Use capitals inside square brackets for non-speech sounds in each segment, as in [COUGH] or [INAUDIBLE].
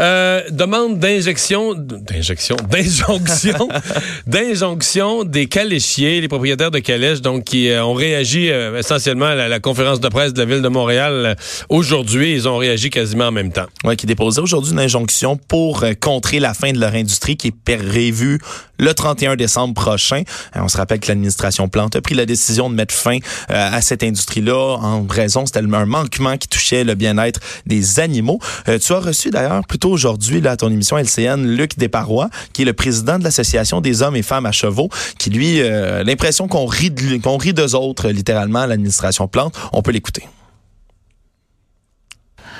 Euh, demande d'injection, d'injection, [LAUGHS] d'injonction, [LAUGHS] d'injonction des caléchiers, les propriétaires de calèches, donc qui euh, ont réagi euh, essentiellement à la, conférence de presse de la ville de Montréal aujourd'hui. Ils ont réagi quasiment en même temps. Oui, qui déposaient aujourd'hui une injonction pour contrer la fin de leur industrie qui est prévue le 31 décembre prochain. on se rappelle que l'administration Plante a pris la décision de mettre fin à cette industrie-là en raison, c'était un manquement qui touchait le bien-être des animaux. tu as reçu d'ailleurs plutôt aujourd'hui là, à ton émission LCN Luc Desparois, qui est le président de l'Association des hommes et femmes à chevaux, qui lui, euh, l'impression qu'on rit, qu'on rit d'eux autres, littéralement, à l'administration Plante. On peut l'écouter.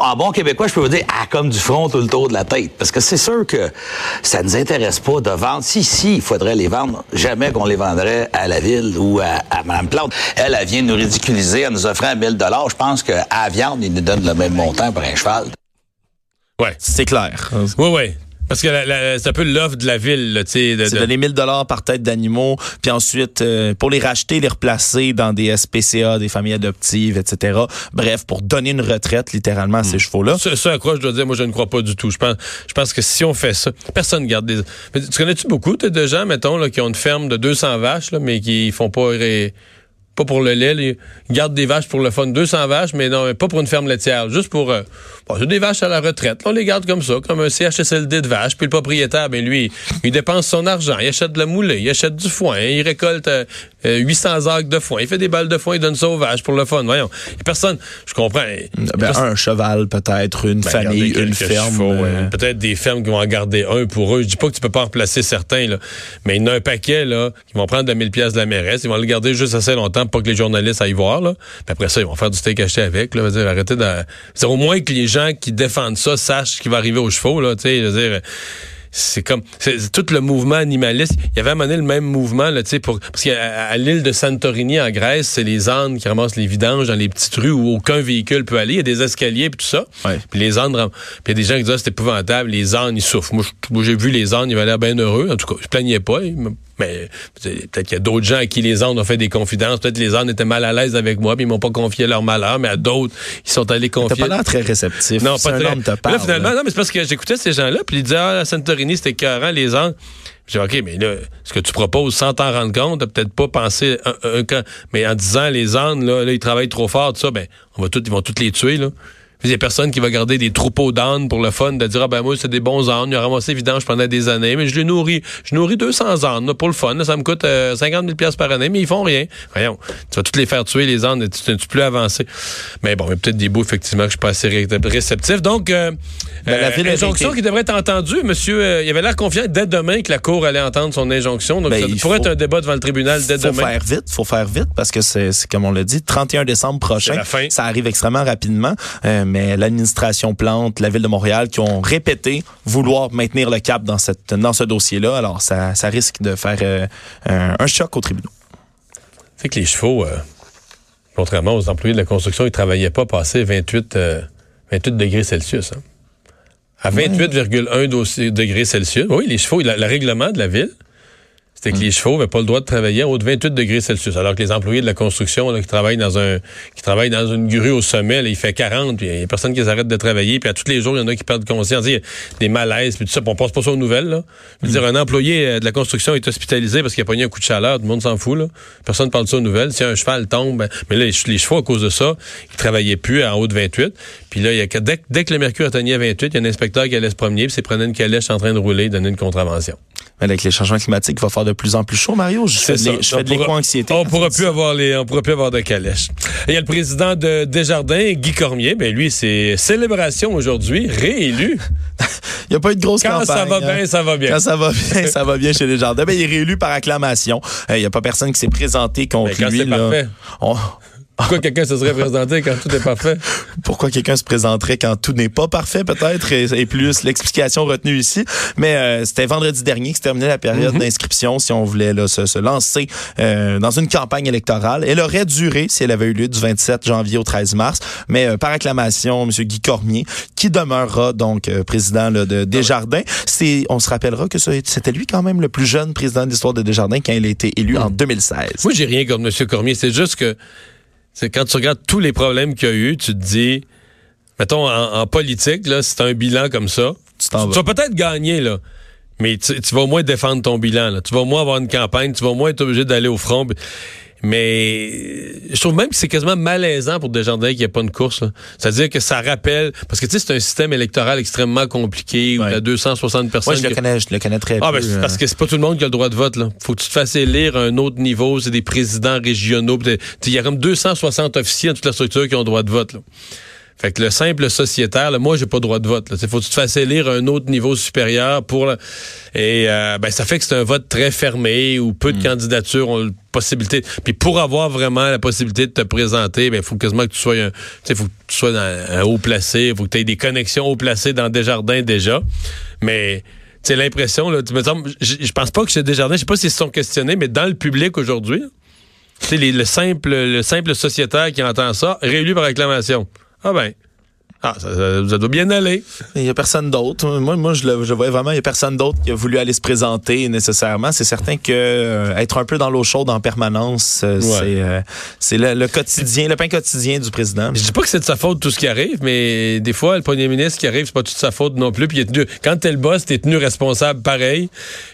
En bon québécois, je peux vous dire, ah, comme du front tout le tour de la tête. Parce que c'est sûr que ça ne nous intéresse pas de vendre. Si, si, il faudrait les vendre. Jamais qu'on les vendrait à la ville ou à, Mme Plante. Elle, elle vient nous ridiculiser en nous offrant 1000 dollars. Je pense qu'à viande, il nous donne le même montant pour un cheval. Ouais, c'est clair. Oui, oui. Parce que c'est un peu l'offre de la ville, tu sais. De, c'est donner 1000 dollars par tête d'animaux, puis ensuite euh, pour les racheter, les replacer dans des SPCA, des familles adoptives, etc. Bref, pour donner une retraite littéralement à ces hmm. chevaux-là. Ça, à quoi je dois dire, moi je ne crois pas du tout. Je pense, je pense que si on fait ça, personne garde des. tu connais-tu beaucoup de gens, mettons, là, qui ont une ferme de 200 vaches, là, mais qui font pas pas pour le lait. Ils gardent des vaches pour le fun. 200 vaches, mais non, pas pour une ferme laitière. Juste pour... Euh, bon, des vaches à la retraite. on les garde comme ça, comme un CHSLD de vaches. Puis le propriétaire, ben lui, il dépense son argent. Il achète de la moulée, il achète du foin, il récolte 800 euh, arcs de foin. Il fait des balles de foin, il donne ça aux vaches pour le fun. Voyons. personne... Je comprends. Ben, un cheval, peut-être, une ben, famille, une ferme. Euh. Peut-être des fermes qui vont en garder un pour eux. Je dis pas que tu peux pas en remplacer certains, là. Mais il y en a un paquet, là, qui vont prendre 2000 pièces de la mairesse. Ils vont le garder juste assez longtemps pas que les journalistes aillent voir. Là. Puis après ça, ils vont faire du steak haché avec. Là, dire, arrêtez de... C'est au moins que les gens qui défendent ça sachent ce qui va arriver aux chevaux. Là, je veux dire, c'est comme c'est tout le mouvement animaliste. Il y avait amené le même mouvement là, pour parce qu'à l'île de Santorini en Grèce, c'est les ânes qui ramassent les vidanges dans les petites rues où aucun véhicule peut aller. Il y a des escaliers et tout ça. Puis les ânes, puis il y a des gens qui disent ah, c'est épouvantable. Les ânes ils souffrent. Moi, j'ai vu les ânes, ils avaient l'air bien heureux. En tout cas, je plaignais pas. Mais peut-être qu'il y a d'autres gens à qui les ânes ont fait des confidences. Peut-être les ânes étaient mal à l'aise avec moi, puis ils m'ont pas confié leur malheur, mais à d'autres, ils sont allés confier. T'as pas l'air très réceptif. Non, pas très. Te parle, là, finalement, non, mais c'est parce que j'écoutais ces gens-là, puis ils disaient, ah, à Santorini, c'était écœurant, les ânes. J'ai dit, OK, mais là, ce que tu proposes sans t'en rendre compte, t'as peut-être pas pensé un, un, mais en disant les ânes, là, là, ils travaillent trop fort, tout ça, ben, on va tout, ils vont tous les tuer, là. Il y a personne qui va garder des troupeaux d'ânes pour le fun, de dire, ah ben moi, c'est des bons ânes, il a ramassé vidange pendant des années, mais je les nourris. Je nourris 200 ânes pour le fun, ça me coûte 50 000 par année, mais ils font rien. Voyons, tu vas toutes les faire tuer, les ânes, tu n'es plus avancé. Mais bon, il y a peut-être des bouts, effectivement, que je suis pas assez réceptif. Donc, euh, ben, la euh, injonction qui devrait être entendue, monsieur, euh, il avait l'air confiant dès demain que la Cour allait entendre son injonction. Donc, ben, ça pourrait être un débat devant le tribunal dès demain. Il faut faire vite, faut faire vite, parce que c'est, comme on l'a dit, 31 décembre prochain. Ça arrive extrêmement rapidement, mais l'administration Plante, la Ville de Montréal, qui ont répété vouloir maintenir le cap dans, cette, dans ce dossier-là. Alors, ça, risque de faire euh, un, choc au tribunal. C'est que les chevaux, euh, contrairement aux employés de la construction, ils ne travaillaient pas passer 28, 28 euh, degrés Celsius. Hein. À 28,1 degrés Celsius. Oui, les chevaux, le règlement de la ville, c'est que les chevaux n'avaient pas le droit de travailler en haut de 28 degrés Celsius. Alors que les employés de la construction qui travaillent dans un qui travaillent dans une grue au sommet, il fait 40, puis il n'y a personne qui arrête de travailler, puis à tous les jours, il y en a qui perdent conscience, il y a des malaises, puis tout ça, puis on passe pas ça aux nouvelles. Là. Dire, un employé euh, de la construction est hospitalisé parce qu'il a pogné un coup de chaleur, tout le monde s'en fout. Là. Personne ne parle de ça aux nouvelles. Si un cheval tombe, ben, mais là, les, chevaux, à cause de ça, ils travaillaient plus en haut de 28. Puis là, y dès que le mercure atteignait 28, il y a un inspecteur qui allait se promener, puis s'est prenait une calèche en train de rouler, donner une contravention avec les changements climatiques, il va faire de plus en plus chaud, Mario. Je fais, de l'éco-anxiété. On pourra plus avoir les, on pourra plus avoir de calèche. Il y a le président de Desjardins, Guy Cormier. Ben lui, c'est célébration aujourd'hui, réélu. [LAUGHS] il n'y a pas eu de grosse Quand ça va bien, ça va bien. Quand ça va bien, ça va bien chez Desjardins. Ben, il est réélu par acclamation. Il n'y a pas personne qui s'est présenté contre ben, lui. Là. Pourquoi quelqu'un se serait présenté quand tout n'est pas fait? Pourquoi quelqu'un se présenterait quand tout n'est pas parfait, peut-être, et, plus l'explication retenue ici. Mais euh, c'était vendredi dernier que se terminait la période mhm. d'inscription si on voulait là, se, lancer euh, dans une campagne électorale. Elle aurait duré si elle avait eu lieu du 27 janvier au 13 mars, mais euh, par acclamation, M. Guy Cormier, qui demeurera donc président là, de Desjardins. C'est, on se rappellera que c'était lui quand même le plus jeune président de l'histoire de Desjardins quand il a été élu en 2016. Mhm. Moi, j'ai rien contre M. Cormier, c'est juste que c'est quand tu regardes tous les problèmes qu'il y a eu, tu te dis, mettons, en, politique, là, c'est un bilan comme ça. tu vas. Peut-être gagner, là. Mais tu, vas au moins défendre ton bilan. Là. Tu vas au moins avoir une campagne. Tu vas au moins être obligé d'aller au front. Mais je trouve même que c'est quasiment malaisant pour Desjardins qu'il n'y ait pas une course. C'est-à-dire que ça rappelle... Parce que tu sais, c'est un système électoral extrêmement compliqué où il y a 260 personnes... Moi, je, le, connais, je le connais très ah, peu. Ben, parce que c'est pas tout le monde qui a le droit de vote. Là. faut que tu te fasses élire à un autre niveau. C'est des présidents régionaux. Il y a comme 260 officiers dans toute la structure qui ont le droit de vote. Là. Fait que le simple sociétaire, là, moi, j'ai pas droit de vote. Il faut que tu te fasses élire un autre niveau supérieur pour... Et euh, ben, ça fait que c'est un vote très fermé où peu de mm. candidatures ont la possibilité. Puis pour avoir vraiment la possibilité de te présenter, ben, il faut quasiment que tu sois un, faut que tu sois un haut placé, il faut que tu aies des connexions haut placées dans Desjardins déjà. Mais c'est l'impression, là, tu me je pense pas que chez Desjardins, je sais pas s'ils se sont questionnés, mais dans le public aujourd'hui, le simple, le simple sociétaire qui entend ça, réélu par acclamation. Ah ben. Ah, ça, doit bien aller. Il n'y a personne d'autre. Moi, moi je, le, je voyais vraiment, il n'y a personne d'autre qui a voulu aller se présenter nécessairement. C'est certain que euh, être un peu dans l'eau chaude en permanence, euh, euh, c'est le, quotidien, le pain quotidien du président. Je dis pas que c'est de sa faute tout ce qui arrive, mais des fois, le premier ministre qui arrive, c'est pas toute sa faute non plus. Puis il est tenu, quand t'es le boss, t'es tenu responsable pareil.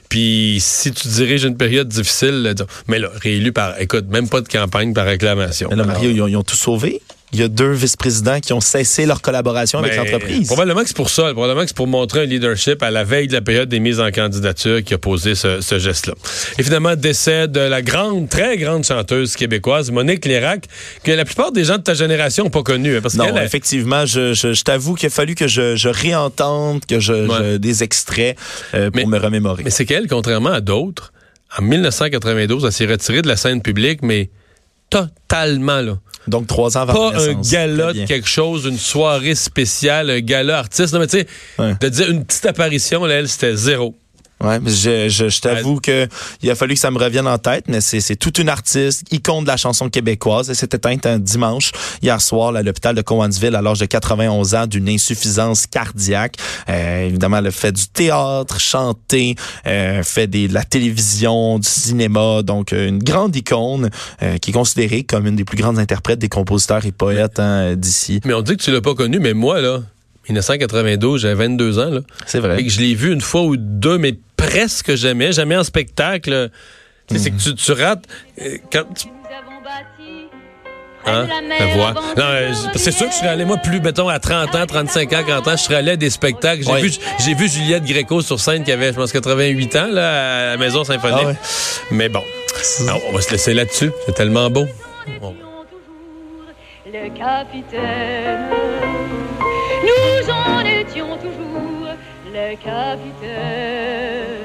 Puis si tu diriges une période difficile, mais là, réélu par, écoute, même pas de campagne par réclamation. Mais là, Mario, ils ont tout sauvé il y a deux vice-présidents qui ont cessé leur collaboration avec l'entreprise. Probablement que c'est pour ça. Probablement que c'est pour montrer un leadership à la veille de la période des mises en candidature qui a posé ce, geste-là. Et finalement, décès de la grande, très grande chanteuse québécoise, Monique Lérac, que la plupart des gens de ta génération n'ont pas connue. Hein, parce non, effectivement, je, je, t'avoue qu'il a fallu que je, je réentende que je, des extraits euh, pour me remémorer. Mais c'est qu'elle, contrairement à d'autres, en 1992, elle s'est retirée de la scène publique, mais totalement, là. Donc, trois ans avant Pas un gala de quelque chose, une soirée spéciale, un gala artiste. Non, mais tu sais, de dire une petite apparition, là, elle, c'était zéro. Ouais, mais je, je, je t'avoue que il a fallu que ça me revienne en tête, mais c'est, c'est toute une artiste, icône de la chanson québécoise. Elle s'est éteinte un dimanche, hier soir, à l'hôpital de Cowansville, à l'âge de 91 ans, d'une insuffisance cardiaque. Euh, évidemment, elle a fait du théâtre, chanté, euh, fait des, de la télévision, du cinéma, donc euh, une grande icône euh, qui est considérée comme une des plus grandes interprètes des compositeurs et poètes hein, d'ici. Mais on dit que tu l'as pas connue, mais moi, là, 1992, j'avais 22 ans. Là. C'est vrai. Et que je l'ai vu une fois ou deux, mais presque jamais. Jamais en spectacle. C'est que tu, rates. Euh, quand Hein? La voix. Euh, c'est sûr que je serais allé, moi, plus, mettons, à 30 ans, 35 ans, 40 ans, je serais allé à des spectacles. J'ai vu, j'ai vu Juliette Gréco sur scène qui avait, je pense, 88 ans, là, à la Maison Symphonique. Ah mais bon. on va se laisser là-dessus. C'est tellement beau. Le capitaine nous en étions toujours le capitaine.